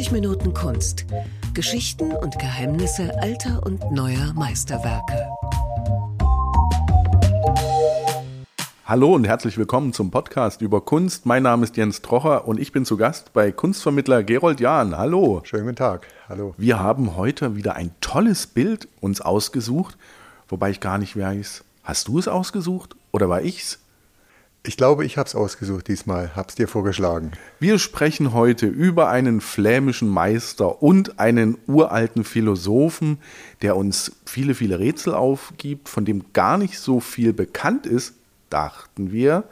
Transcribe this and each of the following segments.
90 Minuten Kunst. Geschichten und Geheimnisse alter und neuer Meisterwerke. Hallo und herzlich willkommen zum Podcast über Kunst. Mein Name ist Jens Trocher und ich bin zu Gast bei Kunstvermittler Gerold Jahn. Hallo. Schönen guten Tag. Hallo. Wir haben heute wieder ein tolles Bild uns ausgesucht, wobei ich gar nicht weiß, hast du es ausgesucht oder war ich's? Ich glaube, ich habe es ausgesucht diesmal, habe es dir vorgeschlagen. Wir sprechen heute über einen flämischen Meister und einen uralten Philosophen, der uns viele, viele Rätsel aufgibt, von dem gar nicht so viel bekannt ist, dachten wir.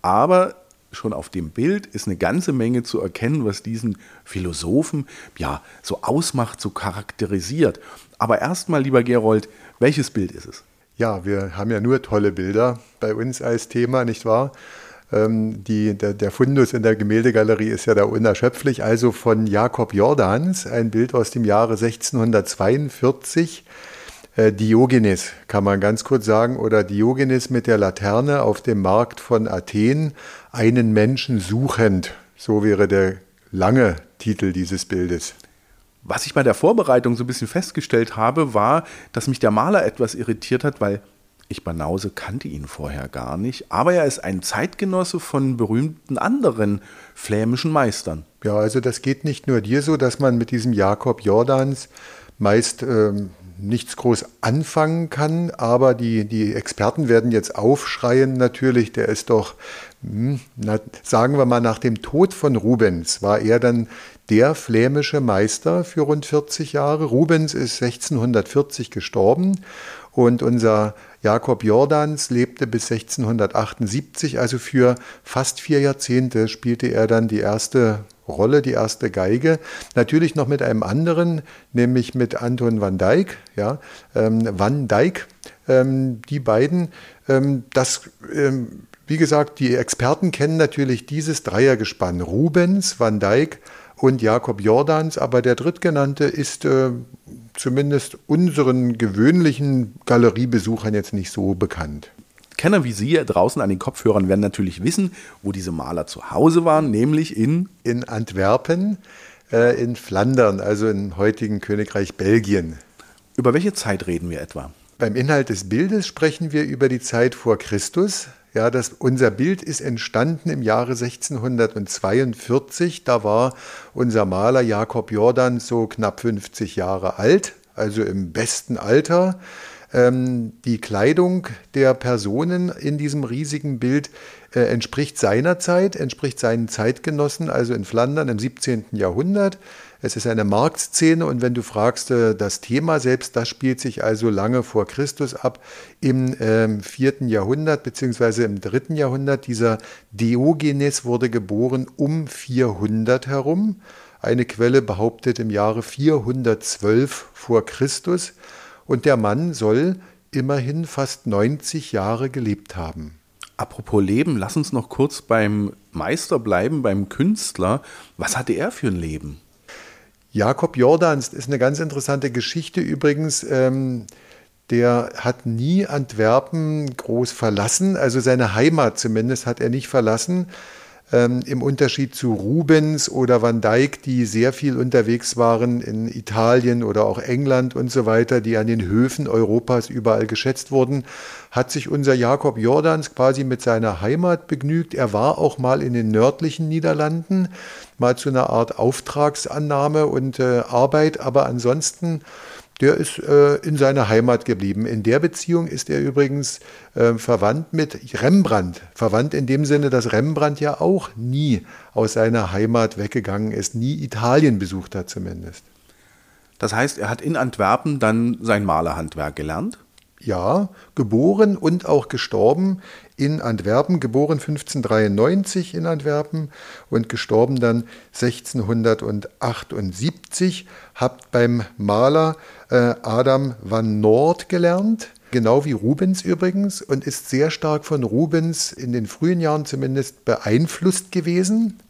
Aber schon auf dem Bild ist eine ganze Menge zu erkennen, was diesen Philosophen ja so ausmacht, so charakterisiert. Aber erstmal, lieber Gerold, welches Bild ist es? Ja, wir haben ja nur tolle Bilder bei uns als Thema, nicht wahr? Ähm, die, der, der, Fundus in der Gemäldegalerie ist ja da unerschöpflich. Also von Jakob Jordans, ein Bild aus dem Jahre 1642. Äh, Diogenes kann man ganz kurz sagen, oder Diogenes mit der Laterne auf dem Markt von Athen, einen Menschen suchend. So wäre der lange Titel dieses Bildes. Was ich bei der Vorbereitung so ein bisschen festgestellt habe, war, dass mich der Maler etwas irritiert hat, weil ich Banause kannte ihn vorher gar nicht, aber er ist ein Zeitgenosse von berühmten anderen flämischen Meistern. Ja, also das geht nicht nur dir so, dass man mit diesem Jakob Jordans meist ähm, nichts groß anfangen kann, aber die, die Experten werden jetzt aufschreien natürlich, der ist doch, hm, na, sagen wir mal, nach dem Tod von Rubens war er dann der flämische Meister für rund 40 Jahre. Rubens ist 1640 gestorben und unser Jakob Jordans lebte bis 1678, also für fast vier Jahrzehnte spielte er dann die erste Rolle, die erste Geige. Natürlich noch mit einem anderen, nämlich mit Anton van Dyck. Ja, ähm, van Dyck, ähm, die beiden, ähm, das, ähm, wie gesagt, die Experten kennen natürlich dieses Dreiergespann. Rubens, van Dyck und Jakob Jordans, aber der drittgenannte ist äh, zumindest unseren gewöhnlichen Galeriebesuchern jetzt nicht so bekannt. Kenner wie Sie draußen an den Kopfhörern werden natürlich wissen, wo diese Maler zu Hause waren, nämlich in in Antwerpen, äh, in Flandern, also im heutigen Königreich Belgien. Über welche Zeit reden wir etwa? Beim Inhalt des Bildes sprechen wir über die Zeit vor Christus. Ja, das, unser Bild ist entstanden im Jahre 1642. Da war unser Maler Jakob Jordan so knapp 50 Jahre alt, also im besten Alter. Ähm, die Kleidung der Personen in diesem riesigen Bild äh, entspricht seiner Zeit, entspricht seinen Zeitgenossen, also in Flandern im 17. Jahrhundert. Es ist eine Marktszene und wenn du fragst, äh, das Thema selbst, das spielt sich also lange vor Christus ab, im ähm, 4. Jahrhundert bzw. im 3. Jahrhundert. Dieser Diogenes wurde geboren um 400 herum. Eine Quelle behauptet im Jahre 412 vor Christus und der Mann soll immerhin fast 90 Jahre gelebt haben. Apropos Leben, lass uns noch kurz beim Meister bleiben, beim Künstler. Was hatte er für ein Leben? Jakob Jordans ist eine ganz interessante Geschichte übrigens. Ähm, der hat nie Antwerpen groß verlassen, also seine Heimat zumindest hat er nicht verlassen ähm, im Unterschied zu Rubens oder Van Dyck, die sehr viel unterwegs waren in Italien oder auch England und so weiter, die an den Höfen Europas überall geschätzt wurden, hat sich unser Jakob Jordans quasi mit seiner Heimat begnügt. Er war auch mal in den nördlichen Niederlanden, mal zu einer Art Auftragsannahme und äh, Arbeit, aber ansonsten der ist äh, in seiner Heimat geblieben. In der Beziehung ist er übrigens äh, verwandt mit Rembrandt. Verwandt in dem Sinne, dass Rembrandt ja auch nie aus seiner Heimat weggegangen ist, nie Italien besucht hat zumindest. Das heißt, er hat in Antwerpen dann sein Malerhandwerk gelernt? Ja, geboren und auch gestorben in Antwerpen, geboren 1593 in Antwerpen und gestorben dann 1678, habt beim Maler äh, Adam van Noort gelernt, genau wie Rubens übrigens, und ist sehr stark von Rubens in den frühen Jahren zumindest beeinflusst gewesen.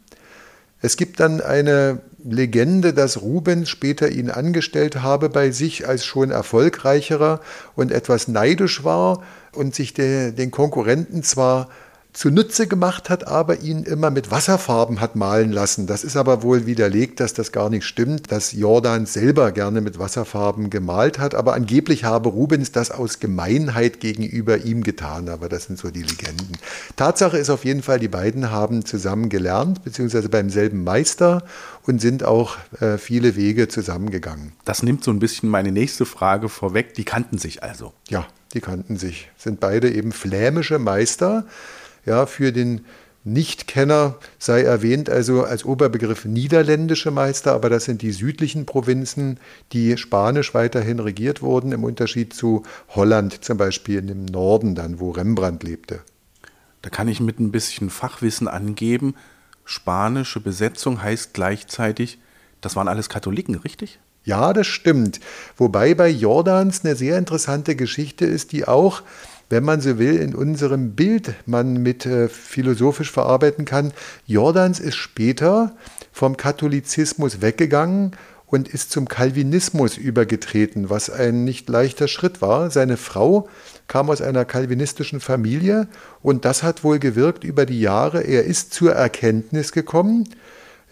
Es gibt dann eine Legende, dass Rubens später ihn angestellt habe bei sich als schon erfolgreicherer und etwas neidisch war und sich de, den Konkurrenten zwar zunutze gemacht hat, aber ihn immer mit Wasserfarben hat malen lassen. Das ist aber wohl widerlegt, dass das gar nicht stimmt, dass Jordan selber gerne mit Wasserfarben gemalt hat, aber angeblich habe Rubens das aus Gemeinheit gegenüber ihm getan, aber das sind so die Legenden. Tatsache ist auf jeden Fall, die beiden haben zusammen gelernt, beziehungsweise beim selben Meister und sind auch äh, viele Wege zusammengegangen. Das nimmt so ein bisschen meine nächste Frage vorweg. Die kannten sich also. Ja, die kannten sich. Sind beide eben flämische Meister. Ja, für den Nichtkenner sei erwähnt, also als Oberbegriff niederländische Meister, aber das sind die südlichen Provinzen, die spanisch weiterhin regiert wurden, im Unterschied zu Holland zum Beispiel im Norden dann, wo Rembrandt lebte. Da kann ich mit ein bisschen Fachwissen angeben, spanische Besetzung heißt gleichzeitig, das waren alles Katholiken, richtig? Ja, das stimmt. Wobei bei Jordans eine sehr interessante Geschichte ist, die auch wenn man so will, in unserem Bild man mit äh, philosophisch verarbeiten kann. Jordans ist später vom Katholizismus weggegangen und ist zum Calvinismus übergetreten, was ein nicht leichter Schritt war. Seine Frau kam aus einer calvinistischen Familie und das hat wohl gewirkt über die Jahre. Er ist zur Erkenntnis gekommen,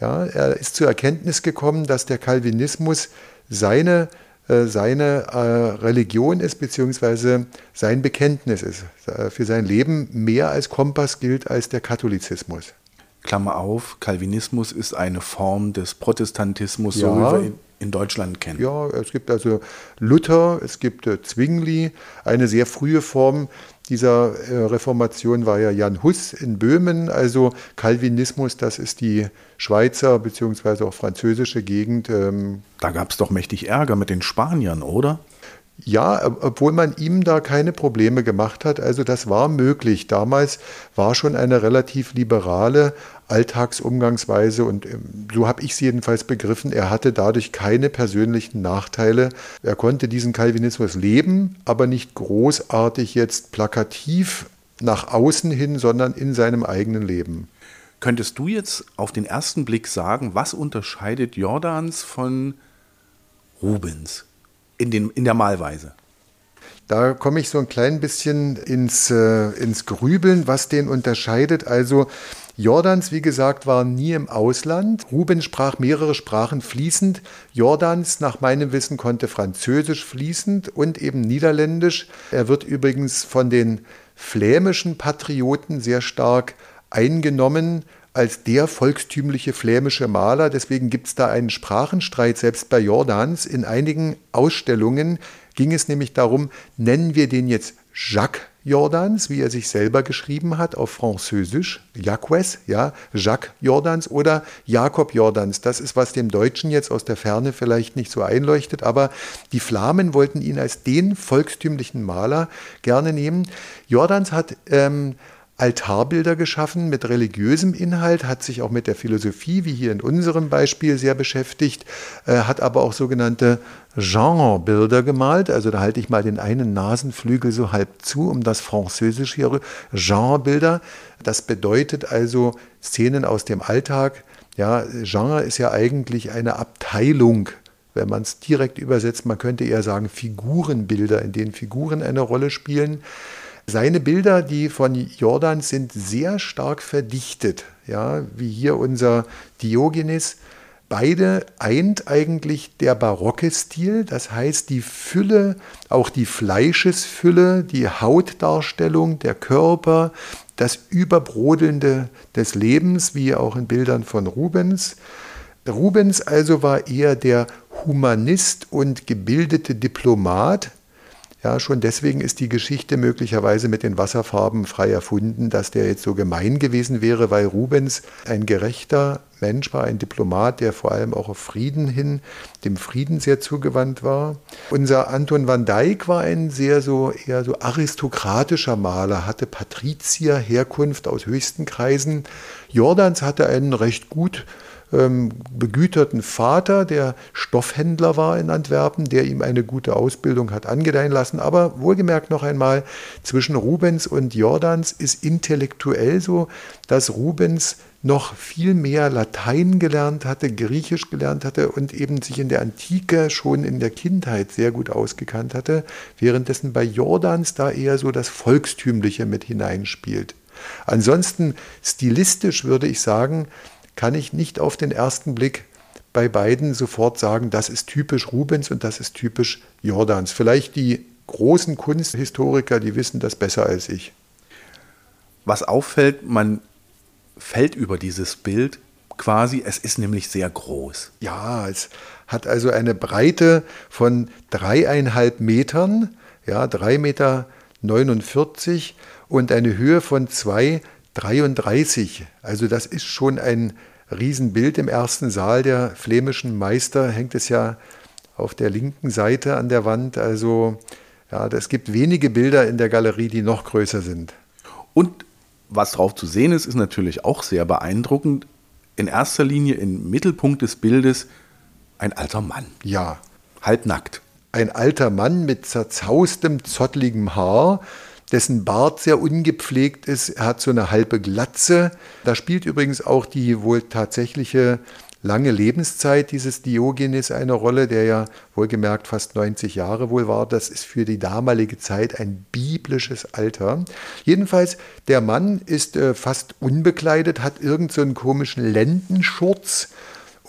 ja, er ist zur Erkenntnis gekommen, dass der Calvinismus seine äh, seine äh, Religion ist, beziehungsweise sein Bekenntnis ist. Äh, für sein Leben mehr als Kompass gilt als der Katholizismus. Klammer auf, Calvinismus ist eine Form des Protestantismus, ja. so wie wir in Deutschland kennen. Ja, es gibt also Luther, es gibt Zwingli, eine sehr frühe Form dieser äh, Reformation war ja Jan Hus in Böhmen, also Calvinismus, das ist die Schweizer bzw. auch französische Gegend. Ähm. Da gab es doch mächtig Ärger mit den Spaniern, oder? Ja, obwohl man ihm da keine Probleme gemacht hat. Also das war möglich. Damals war schon eine relativ liberale Alltagsumgangsweise und ähm, so habe ich es jedenfalls begriffen. Er hatte dadurch keine persönlichen Nachteile. Er konnte diesen Calvinismus leben, aber nicht großartig jetzt plakativ nach außen hin, sondern in seinem eigenen Leben. Könntest du jetzt auf den ersten Blick sagen, was unterscheidet Jordans von Rubens? in, den, in der Malweise? Da komme ich so ein klein bisschen ins, äh, ins Grübeln, was den unterscheidet. Also Jordans, wie gesagt, war nie im Ausland. Rubens sprach mehrere Sprachen fließend. Jordans, nach meinem Wissen, konnte Französisch fließend und eben Niederländisch. Er wird übrigens von den flämischen Patrioten sehr stark eingenommen als der volkstümliche flämische Maler. Deswegen gibt es da einen Sprachenstreit, selbst bei Jordans. In einigen Ausstellungen ging es nämlich darum, nennen wir den jetzt Jacques Jordans, wie er sich selber geschrieben hat, auf Französisch, Jacques, ja, Jacques Jordans oder Jakob Jordans. Das ist, was dem Deutschen jetzt aus der Ferne vielleicht nicht so einleuchtet, aber die Flamen wollten ihn als den volkstümlichen Maler gerne nehmen. Jordans hat ähm, Altarbilder geschaffen mit religiösem Inhalt, hat sich auch mit der Philosophie, wie hier in unserem Beispiel, sehr beschäftigt, äh, hat aber auch sogenannte Genrebilder gemalt. Also da halte ich mal den einen Nasenflügel so halb zu, um das Französisch hier. Genrebilder, das bedeutet also Szenen aus dem Alltag. Ja, Genre ist ja eigentlich eine Abteilung wenn man es direkt übersetzt, man könnte eher sagen Figurenbilder, in denen Figuren eine Rolle spielen. Seine Bilder, die von Jordan sind sehr stark verdichtet, ja, wie hier unser Diogenes. Beide eint eigentlich der barocke Stil, das heißt die Fülle, auch die Fleischesfülle, die Hautdarstellung, der Körper, das Überbrodelnde des Lebens, wie auch in Bildern von Rubens. Rubens also war eher der Humanist und gebildete Diplomat, ja, schon deswegen ist die Geschichte möglicherweise mit den Wasserfarben frei erfunden, dass der jetzt so gemein gewesen wäre, weil Rubens ein gerechter Mensch war, ein Diplomat, der vor allem auch auf Frieden hin, dem Frieden sehr zugewandt war. Unser Anton van Dyck war ein sehr so eher so aristokratischer Maler, hatte Patrizierherkunft aus höchsten Kreisen. Jordans hatte einen recht gut ähm, begüterten Vater, der Stoffhändler war in Antwerpen, der ihm eine gute Ausbildung hat angedeihen lassen. Aber wohlgemerkt noch einmal, zwischen Rubens und Jordans ist intellektuell so, dass Rubens noch viel mehr Latein gelernt hatte, Griechisch gelernt hatte und eben sich in der Antike schon in der Kindheit sehr gut ausgekannt hatte, währenddessen bei Jordans da eher so das Volkstümliche mit hineinspielt. Ansonsten stilistisch würde ich sagen, kann ich nicht auf den ersten Blick bei beiden sofort sagen, das ist typisch Rubens und das ist typisch Jordans. Vielleicht die großen Kunsthistoriker, die wissen das besser als ich. Was auffällt, man fällt über dieses Bild quasi, es ist nämlich sehr groß. Ja, es hat also eine Breite von dreieinhalb Metern, ja, drei Meter 49 und eine Höhe von 2,33. Also das ist schon ein Riesenbild im ersten Saal der flämischen Meister, hängt es ja auf der linken Seite an der Wand. Also ja, es gibt wenige Bilder in der Galerie, die noch größer sind. Und was drauf zu sehen ist, ist natürlich auch sehr beeindruckend. In erster Linie im Mittelpunkt des Bildes ein alter Mann. Ja. Halbnackt. Ein alter Mann mit zerzaustem, zottligem Haar, dessen Bart sehr ungepflegt ist. Er hat so eine halbe Glatze. Da spielt übrigens auch die wohl tatsächliche lange Lebenszeit dieses Diogenes eine Rolle, der ja wohlgemerkt fast 90 Jahre wohl war. Das ist für die damalige Zeit ein biblisches Alter. Jedenfalls, der Mann ist äh, fast unbekleidet, hat irgendeinen so komischen Lendenschurz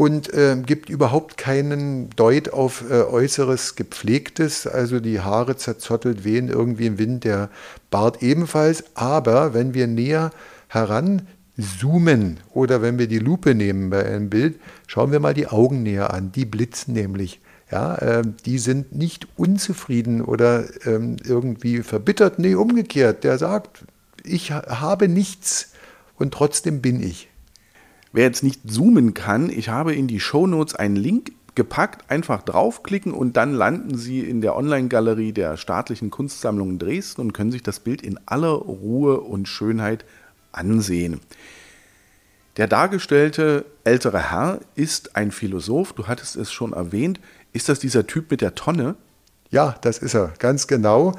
und äh, gibt überhaupt keinen Deut auf äh, äußeres Gepflegtes. Also die Haare zerzottelt, wehen irgendwie im Wind, der Bart ebenfalls. Aber wenn wir näher heranzoomen oder wenn wir die Lupe nehmen bei einem Bild, schauen wir mal die Augen näher an. Die blitzen nämlich. Ja, äh, die sind nicht unzufrieden oder ähm, irgendwie verbittert. Nee, umgekehrt. Der sagt, ich habe nichts und trotzdem bin ich. Wer jetzt nicht zoomen kann, ich habe in die Shownotes einen Link gepackt, einfach draufklicken und dann landen Sie in der Online-Galerie der Staatlichen Kunstsammlung Dresden und können sich das Bild in aller Ruhe und Schönheit ansehen. Der dargestellte ältere Herr ist ein Philosoph, du hattest es schon erwähnt. Ist das dieser Typ mit der Tonne? Ja, das ist er, ganz genau.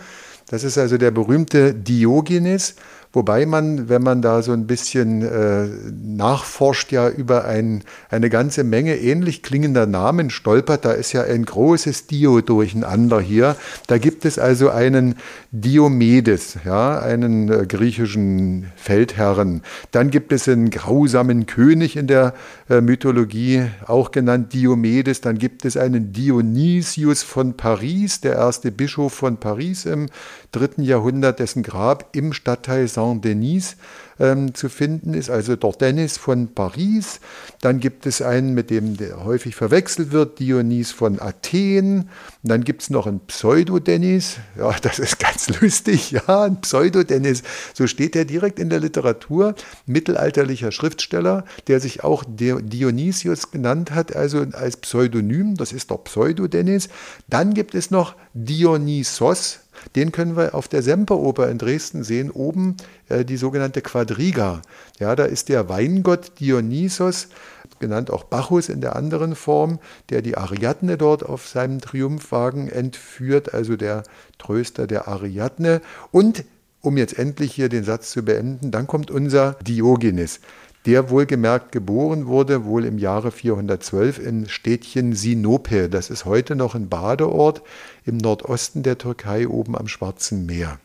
Das ist also der berühmte Diogenes. Wobei man, wenn man da so ein bisschen äh, nachforscht, ja über ein, eine ganze Menge ähnlich klingender Namen stolpert. Da ist ja ein großes Dio durcheinander hier. Da gibt es also einen Diomedes, ja, einen äh, griechischen Feldherren. Dann gibt es einen grausamen König in der äh, Mythologie, auch genannt Diomedes. Dann gibt es einen Dionysius von Paris, der erste Bischof von Paris im dritten Jahrhundert, dessen Grab im Stadtteil Saint-Denis ähm, zu finden ist, also dort Dennis von Paris. Dann gibt es einen, mit dem der häufig verwechselt wird, Dionys von Athen. Und dann gibt es noch einen Pseudo-Dennis. Ja, das ist ganz lustig. Ja, ein Pseudo-Dennis. So steht er direkt in der Literatur. Mittelalterlicher Schriftsteller, der sich auch Dionysius genannt hat, also als Pseudonym. Das ist der Pseudo-Dennis. Dann gibt es noch Dionysos. Den können wir auf der Semperoper in Dresden sehen, oben äh, die sogenannte Quadriga. Ja, da ist der Weingott Dionysos, genannt auch Bacchus in der anderen Form, der die Ariadne dort auf seinem Triumphwagen entführt, also der Tröster der Ariadne. Und um jetzt endlich hier den Satz zu beenden, dann kommt unser Diogenes der wohlgemerkt geboren wurde, wohl im Jahre 412 im Städtchen Sinope. Das ist heute noch ein Badeort im Nordosten der Türkei, oben am Schwarzen Meer.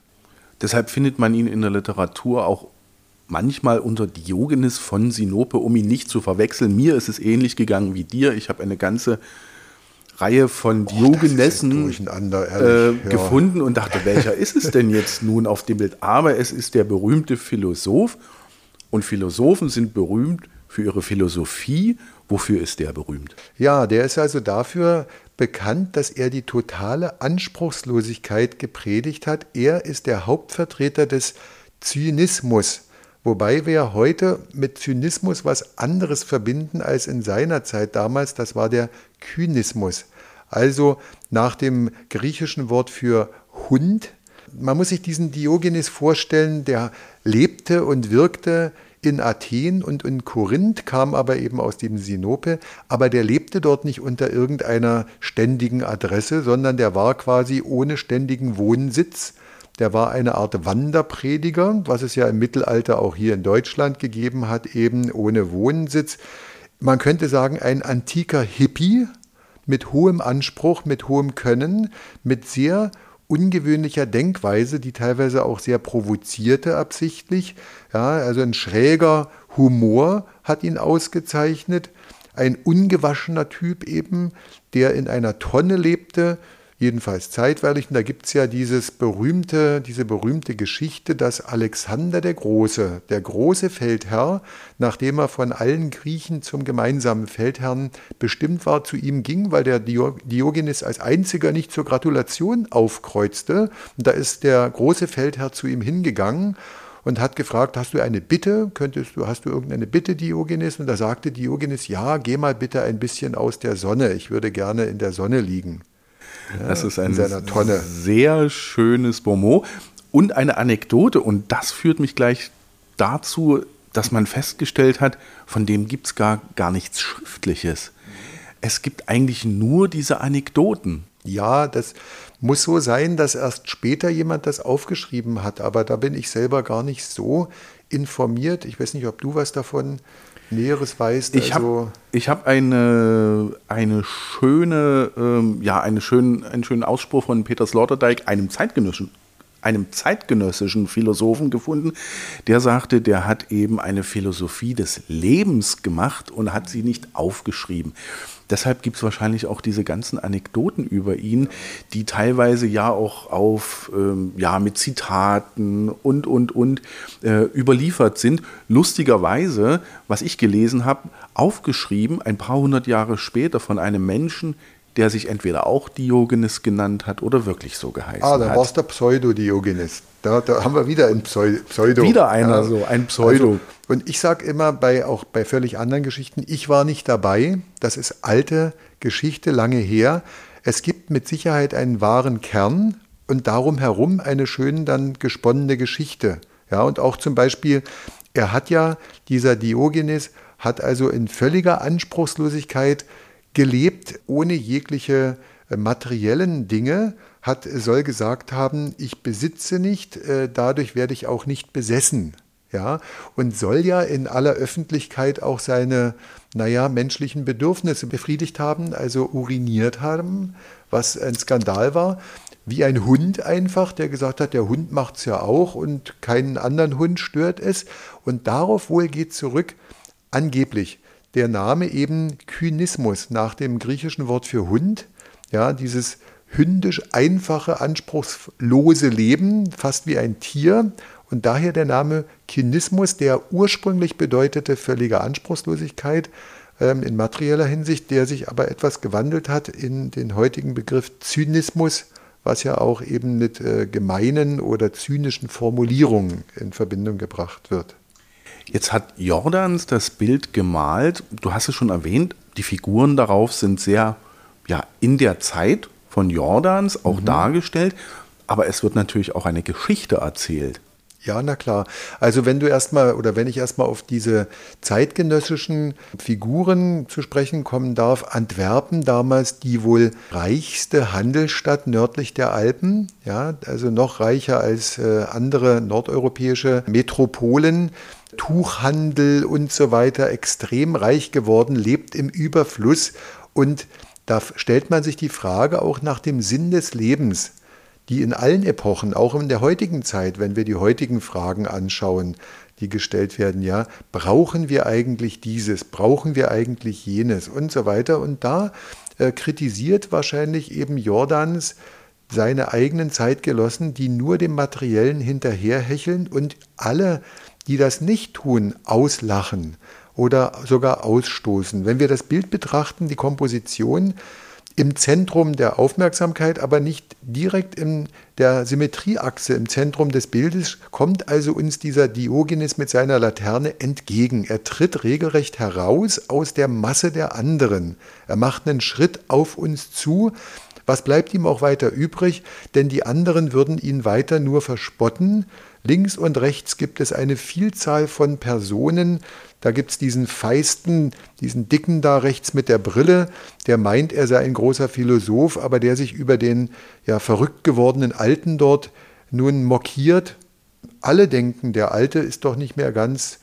Deshalb findet man ihn in der Literatur auch manchmal unter Diogenes von Sinope, um ihn nicht zu verwechseln. Mir ist es ähnlich gegangen wie dir. Ich habe eine ganze Reihe von Diogenessen äh, ja. gefunden und dachte, welcher ist es denn jetzt nun auf dem Bild? Aber es ist der berühmte Philosoph und Philosophen sind berühmt für ihre Philosophie. Wofür ist der berühmt? Ja, der ist also dafür bekannt, dass er die totale Anspruchslosigkeit gepredigt hat. Er ist der Hauptvertreter des Zynismus. Wobei wir heute mit Zynismus was anderes verbinden als in seiner Zeit damals. Das war der Kynismus. Also nach dem griechischen Wort für Hund man muss sich diesen Diogenes vorstellen, der lebte und wirkte in Athen und in Korinth, kam aber eben aus dem Sinope, aber der lebte dort nicht unter irgendeiner ständigen Adresse, sondern der war quasi ohne ständigen Wohnsitz. Der war eine Art Wanderprediger, was es ja im Mittelalter auch hier in Deutschland gegeben hat, eben ohne Wohnsitz. Man könnte sagen, ein antiker Hippie mit hohem Anspruch, mit hohem Können, mit sehr ungewöhnlicher Denkweise, die teilweise auch sehr provozierte absichtlich. Ja, also ein schräger Humor hat ihn ausgezeichnet. Ein ungewaschener Typ eben, der in einer Tonne lebte, jedenfalls zeitweilig. Und da gibt es ja dieses berühmte, diese berühmte Geschichte, dass Alexander der Große, der große Feldherr, nachdem er von allen Griechen zum gemeinsamen Feldherrn bestimmt war, zu ihm ging, weil der Diogenes als einziger nicht zur Gratulation aufkreuzte. Und da ist der große Feldherr zu ihm hingegangen und hat gefragt, hast du eine Bitte? Könntest du, hast du irgendeine Bitte, Diogenes? Und da sagte Diogenes, ja, geh mal bitte ein bisschen aus der Sonne. Ich würde gerne in der Sonne liegen. Ja, das ist ein sehr schönes Bonmot und eine Anekdote. Und das führt mich gleich dazu, dass man festgestellt hat, von dem gibt es gar, gar nichts Schriftliches. Es gibt eigentlich nur diese Anekdoten. Ja, das muss so sein, dass erst später jemand das aufgeschrieben hat, aber da bin ich selber gar nicht so informiert. Ich weiß nicht, ob du was davon Näheres weißt. Ich also habe hab eine, eine schöne, ähm, ja, eine schön, einen schönen Ausspruch von Peter Sloterdijk, einem zeitgenössischen, einem zeitgenössischen Philosophen gefunden, der sagte, der hat eben eine Philosophie des Lebens gemacht und hat sie nicht aufgeschrieben. Deshalb gibt es wahrscheinlich auch diese ganzen Anekdoten über ihn, die teilweise ja auch auf, ähm, ja, mit Zitaten und, und, und äh, überliefert sind. Lustigerweise, was ich gelesen habe, aufgeschrieben ein paar hundert Jahre später von einem Menschen, der sich entweder auch Diogenes genannt hat oder wirklich so geheißen hat. Ah, da war es der Pseudo-Diogenes. Da, da, haben wir wieder ein Pseudo. Wieder einer ja. so, ein Pseudo. Also, und ich sage immer bei auch bei völlig anderen Geschichten, ich war nicht dabei. Das ist alte Geschichte, lange her. Es gibt mit Sicherheit einen wahren Kern und darum herum eine schön dann gesponnene Geschichte. Ja, und auch zum Beispiel, er hat ja, dieser Diogenes, hat also in völliger Anspruchslosigkeit gelebt ohne jegliche äh, materiellen Dinge, hat, soll gesagt haben, ich besitze nicht, äh, dadurch werde ich auch nicht besessen. Ja, und soll ja in aller Öffentlichkeit auch seine, naja, menschlichen Bedürfnisse befriedigt haben, also uriniert haben, was ein Skandal war. Wie ein Hund einfach, der gesagt hat, der Hund macht es ja auch und keinen anderen Hund stört es. Und darauf wohl geht zurück, angeblich, der Name eben Kynismus nach dem griechischen Wort für Hund. Ja, dieses hündisch einfache, anspruchslose Leben, fast wie ein Tier. Und daher der Name Kynismus, der ursprünglich bedeutete völlige Anspruchslosigkeit ähm, in materieller Hinsicht, der sich aber etwas gewandelt hat in den heutigen Begriff Zynismus, was ja auch eben mit äh, gemeinen oder zynischen Formulierungen in Verbindung gebracht wird. Jetzt hat Jordans das Bild gemalt. Du hast es schon erwähnt, die Figuren darauf sind sehr ja, in der Zeit von Jordans auch mhm. dargestellt. Aber es wird natürlich auch eine Geschichte erzählt. Ja, na klar. Also wenn du erstmal oder wenn ich erstmal auf diese zeitgenössischen Figuren zu sprechen kommen darf, Antwerpen damals die wohl reichste Handelsstadt nördlich der Alpen, ja, also noch reicher als äh, andere nordeuropäische Metropolen. Tuchhandel und so weiter extrem reich geworden, lebt im Überfluss und da stellt man sich die Frage auch nach dem Sinn des Lebens, die in allen Epochen, auch in der heutigen Zeit, wenn wir die heutigen Fragen anschauen, die gestellt werden, ja, brauchen wir eigentlich dieses, brauchen wir eigentlich jenes und so weiter. Und da äh, kritisiert wahrscheinlich eben Jordans seine eigenen Zeitgenossen, die nur dem Materiellen hinterherhecheln und alle die das nicht tun, auslachen oder sogar ausstoßen. Wenn wir das Bild betrachten, die Komposition im Zentrum der Aufmerksamkeit, aber nicht direkt in der Symmetrieachse im Zentrum des Bildes, kommt also uns dieser Diogenes mit seiner Laterne entgegen. Er tritt regelrecht heraus aus der Masse der anderen. Er macht einen Schritt auf uns zu. Was bleibt ihm auch weiter übrig? Denn die anderen würden ihn weiter nur verspotten Links und rechts gibt es eine Vielzahl von Personen. Da gibt es diesen Feisten, diesen Dicken da rechts mit der Brille, der meint, er sei ein großer Philosoph, aber der sich über den ja verrückt gewordenen Alten dort nun mokiert. Alle denken, der Alte ist doch nicht mehr ganz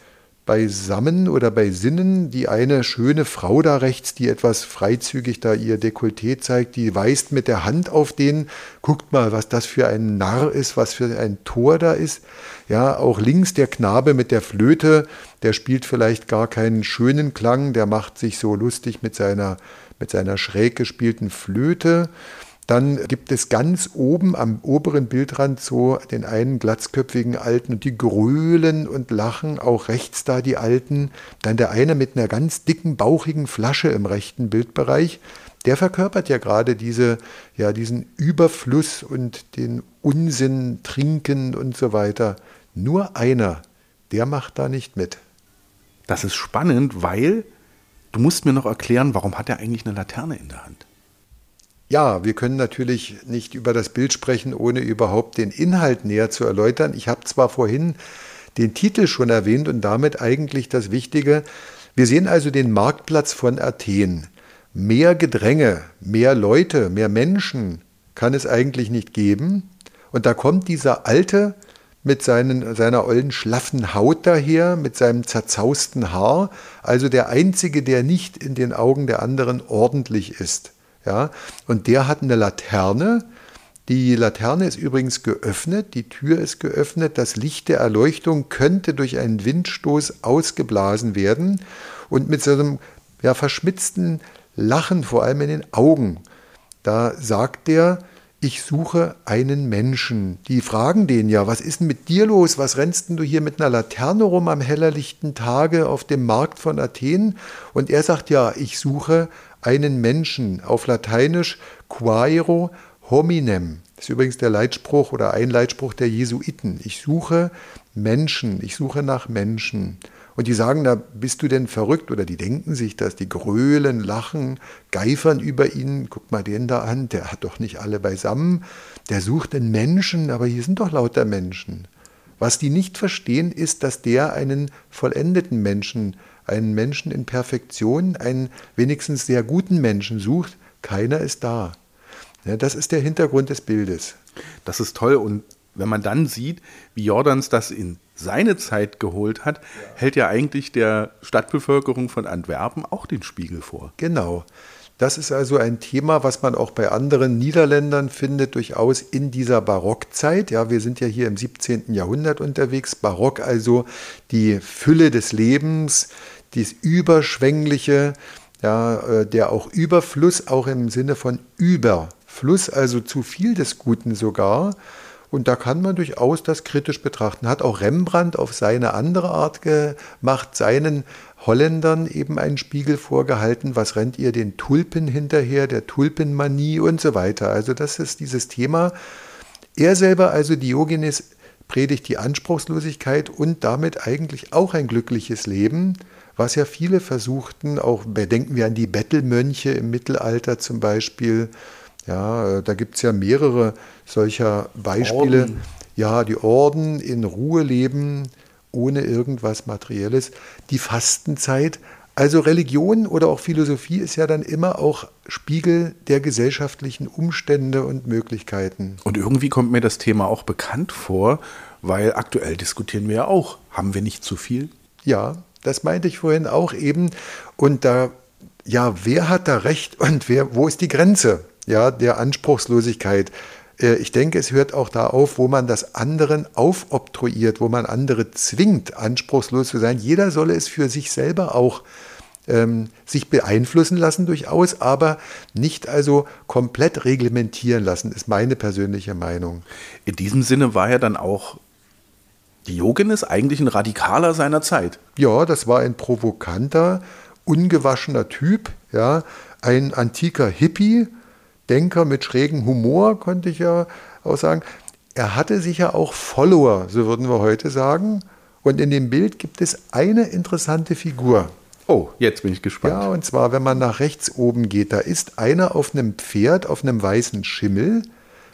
beisammen oder bei Sinnen. Die eine schöne Frau da rechts, die etwas freizügig da ihr Dekolleté zeigt, die weist mit der Hand auf den, guckt mal, was das für ein Narr ist, was für ein Tor da ist. Ja, auch links der Knabe mit der Flöte, der spielt vielleicht gar keinen schönen Klang, der macht sich so lustig mit seiner, mit seiner schräg gespielten Flöte. Dann gibt es ganz oben am oberen Bildrand so den einen glatzköpfigen Alten und die grölen und lachen, auch rechts da die Alten. Dann der eine mit einer ganz dicken, bauchigen Flasche im rechten Bildbereich. Der verkörpert ja gerade diese, ja, diesen Überfluss und den Unsinn, Trinken und so weiter. Nur einer, der macht da nicht mit. Das ist spannend, weil du musst mir noch erklären, warum hat er eigentlich eine Laterne in der Hand? Ja, wir können natürlich nicht über das Bild sprechen, ohne überhaupt den Inhalt näher zu erläutern. Ich habe zwar vorhin den Titel schon erwähnt und damit eigentlich das Wichtige. Wir sehen also den Marktplatz von Athen. Mehr Gedränge, mehr Leute, mehr Menschen kann es eigentlich nicht geben. Und da kommt dieser alte mit seinen, seiner ollen schlaffen Haut daher, mit seinem zerzausten Haar, also der einzige, der nicht in den Augen der anderen ordentlich ist. Ja? Und der hat eine Laterne. Die Laterne ist übrigens geöffnet, die Tür ist geöffnet, das Licht der Erleuchtung könnte durch einen Windstoß ausgeblasen werden und mit so einem ja, verschmitzten Lachen, vor allem in den Augen, da sagt der, ich suche einen Menschen. Die fragen den ja, was ist denn mit dir los? Was rennst denn du hier mit einer Laterne rum am hellerlichten Tage auf dem Markt von Athen? Und er sagt ja, ich suche einen Menschen, auf Lateinisch quaero hominem. Das ist übrigens der Leitspruch oder ein Leitspruch der Jesuiten. Ich suche Menschen, ich suche nach Menschen. Und die sagen, da bist du denn verrückt? Oder die denken sich das, die grölen, lachen, geifern über ihn. Guck mal den da an, der hat doch nicht alle beisammen. Der sucht einen Menschen, aber hier sind doch lauter Menschen. Was die nicht verstehen, ist, dass der einen vollendeten Menschen einen Menschen in Perfektion, einen wenigstens sehr guten Menschen sucht, keiner ist da. Ja, das ist der Hintergrund des Bildes. Das ist toll und wenn man dann sieht, wie Jordans das in seine Zeit geholt hat, ja. hält ja eigentlich der Stadtbevölkerung von Antwerpen auch den Spiegel vor. Genau. Das ist also ein Thema, was man auch bei anderen Niederländern findet, durchaus in dieser Barockzeit. Ja, wir sind ja hier im 17. Jahrhundert unterwegs. Barock also die Fülle des Lebens, dies Überschwängliche, ja, äh, der auch Überfluss, auch im Sinne von Überfluss, also zu viel des Guten sogar. Und da kann man durchaus das kritisch betrachten. Hat auch Rembrandt auf seine andere Art gemacht, seinen Holländern eben einen Spiegel vorgehalten. Was rennt ihr den Tulpen hinterher, der Tulpenmanie und so weiter. Also das ist dieses Thema. Er selber, also Diogenes, predigt die Anspruchslosigkeit und damit eigentlich auch ein glückliches Leben was ja viele versuchten, auch bedenken wir an die Bettelmönche im Mittelalter zum Beispiel. Ja, da gibt es ja mehrere solcher Beispiele. Orden. Ja, die Orden in Ruhe leben, ohne irgendwas Materielles. Die Fastenzeit. Also Religion oder auch Philosophie ist ja dann immer auch Spiegel der gesellschaftlichen Umstände und Möglichkeiten. Und irgendwie kommt mir das Thema auch bekannt vor, weil aktuell diskutieren wir ja auch, haben wir nicht zu viel? Ja, das meinte ich vorhin auch eben. Und da, ja, wer hat da recht und wer, wo ist die Grenze ja, der Anspruchslosigkeit? Äh, ich denke, es hört auch da auf, wo man das anderen aufobtruiert, wo man andere zwingt, anspruchslos zu sein. Jeder solle es für sich selber auch ähm, sich beeinflussen lassen durchaus, aber nicht also komplett reglementieren lassen, ist meine persönliche Meinung. In diesem Sinne war ja dann auch Diogenes eigentlich ein Radikaler seiner Zeit. Ja, das war ein provokanter, ungewaschener Typ, ja, ein antiker Hippie, Denker mit schrägem Humor, konnte ich ja auch sagen. Er hatte sicher auch Follower, so würden wir heute sagen. Und in dem Bild gibt es eine interessante Figur. Oh, jetzt bin ich gespannt. Ja, und zwar, wenn man nach rechts oben geht, da ist einer auf einem Pferd, auf einem weißen Schimmel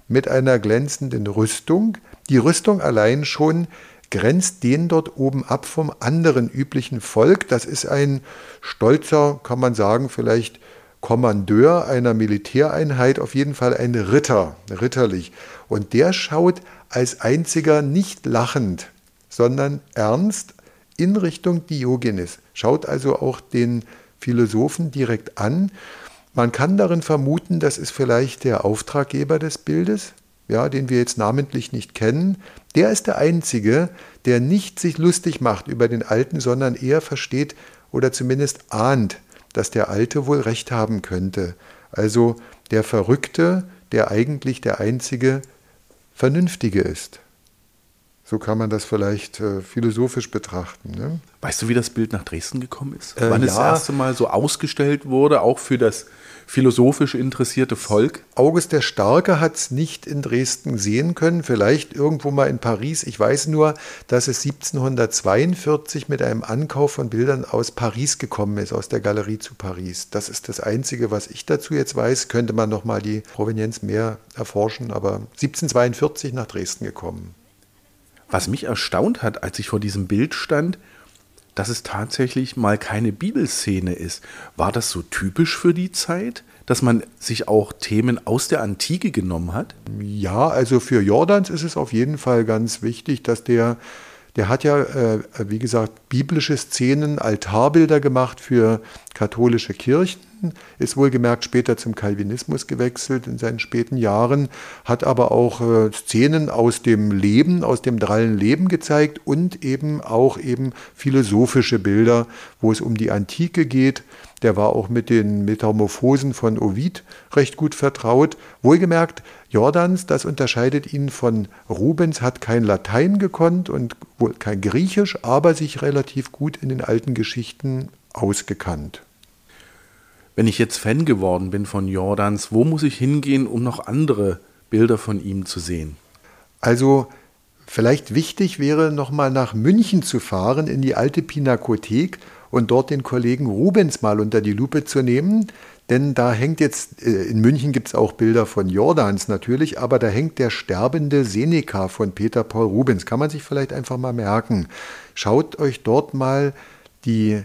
mit einer glänzenden Rüstung. Die Rüstung allein schon grenzt den dort oben ab vom anderen üblichen Volk. Das ist ein stolzer, kann man sagen, vielleicht Kommandeur einer Militäreinheit, auf jeden Fall ein Ritter, ritterlich. Und der schaut als einziger nicht lachend, sondern ernst in Richtung Diogenes. Schaut also auch den Philosophen direkt an. Man kann darin vermuten, das ist vielleicht der Auftraggeber des Bildes, ja, den wir jetzt namentlich nicht kennen. Der ist der Einzige, der nicht sich lustig macht über den Alten, sondern eher versteht oder zumindest ahnt, dass der Alte wohl recht haben könnte. Also der Verrückte, der eigentlich der einzige Vernünftige ist. So kann man das vielleicht äh, philosophisch betrachten. Ne? Weißt du, wie das Bild nach Dresden gekommen ist? Äh, Wann ja. es das erste Mal so ausgestellt wurde, auch für das philosophisch interessierte Volk? August der Starke hat es nicht in Dresden sehen können, vielleicht irgendwo mal in Paris. Ich weiß nur, dass es 1742 mit einem Ankauf von Bildern aus Paris gekommen ist, aus der Galerie zu Paris. Das ist das Einzige, was ich dazu jetzt weiß. Könnte man noch mal die Provenienz mehr erforschen, aber 1742 nach Dresden gekommen. Was mich erstaunt hat, als ich vor diesem Bild stand, dass es tatsächlich mal keine Bibelszene ist. War das so typisch für die Zeit, dass man sich auch Themen aus der Antike genommen hat? Ja, also für Jordans ist es auf jeden Fall ganz wichtig, dass der der hat ja, äh, wie gesagt, biblische Szenen, Altarbilder gemacht für katholische Kirchen, ist wohlgemerkt später zum Calvinismus gewechselt in seinen späten Jahren, hat aber auch äh, Szenen aus dem Leben, aus dem drallen Leben gezeigt und eben auch eben philosophische Bilder, wo es um die Antike geht. Der war auch mit den Metamorphosen von Ovid recht gut vertraut. Wohlgemerkt, Jordans, das unterscheidet ihn von Rubens, hat kein Latein gekonnt und wohl kein Griechisch, aber sich relativ gut in den alten Geschichten ausgekannt. Wenn ich jetzt Fan geworden bin von Jordans, wo muss ich hingehen, um noch andere Bilder von ihm zu sehen? Also vielleicht wichtig wäre nochmal nach München zu fahren in die alte Pinakothek und dort den Kollegen Rubens mal unter die Lupe zu nehmen. Denn da hängt jetzt, äh, in München gibt es auch Bilder von Jordans natürlich, aber da hängt der sterbende Seneca von Peter Paul Rubens. Kann man sich vielleicht einfach mal merken. Schaut euch dort mal die,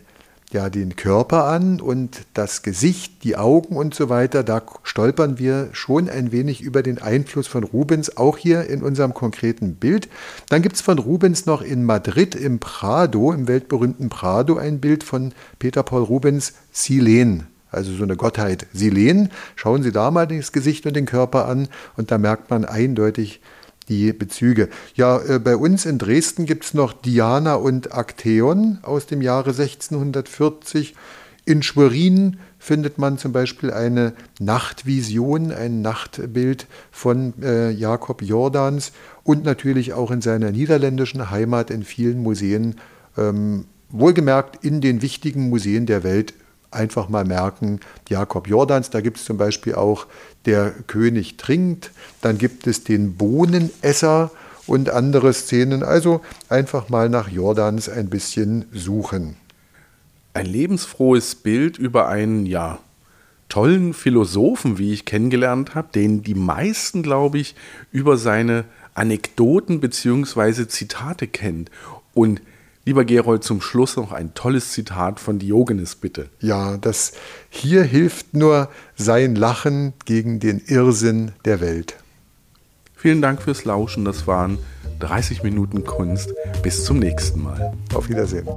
ja, den Körper an und das Gesicht, die Augen und so weiter. Da stolpern wir schon ein wenig über den Einfluss von Rubens, auch hier in unserem konkreten Bild. Dann gibt es von Rubens noch in Madrid im Prado, im weltberühmten Prado, ein Bild von Peter Paul Rubens, Silen also so eine Gottheit Silen. Schauen Sie da mal das Gesicht und den Körper an und da merkt man eindeutig die Bezüge. Ja, äh, bei uns in Dresden gibt es noch Diana und Akteon aus dem Jahre 1640. In Schwerin findet man zum Beispiel eine Nachtvision, ein Nachtbild von äh, Jakob Jordans und natürlich auch in seiner niederländischen Heimat in vielen Museen, ähm, wohlgemerkt in den wichtigen Museen der Welt einfach mal merken, Jakob Jordans, da gibt es zum Beispiel auch der König trinkt, dann gibt es den Bohnenesser und andere Szenen. Also einfach mal nach Jordans ein bisschen suchen. Ein lebensfrohes Bild über einen, ja, tollen Philosophen, wie ich kennengelernt habe, den die meisten, glaube ich, über seine Anekdoten bzw. Zitate kennt. Und Lieber Gerold, zum Schluss noch ein tolles Zitat von Diogenes, bitte. Ja, das hier hilft nur sein Lachen gegen den Irrsinn der Welt. Vielen Dank fürs Lauschen. Das waren 30 Minuten Kunst. Bis zum nächsten Mal. Auf Wiedersehen.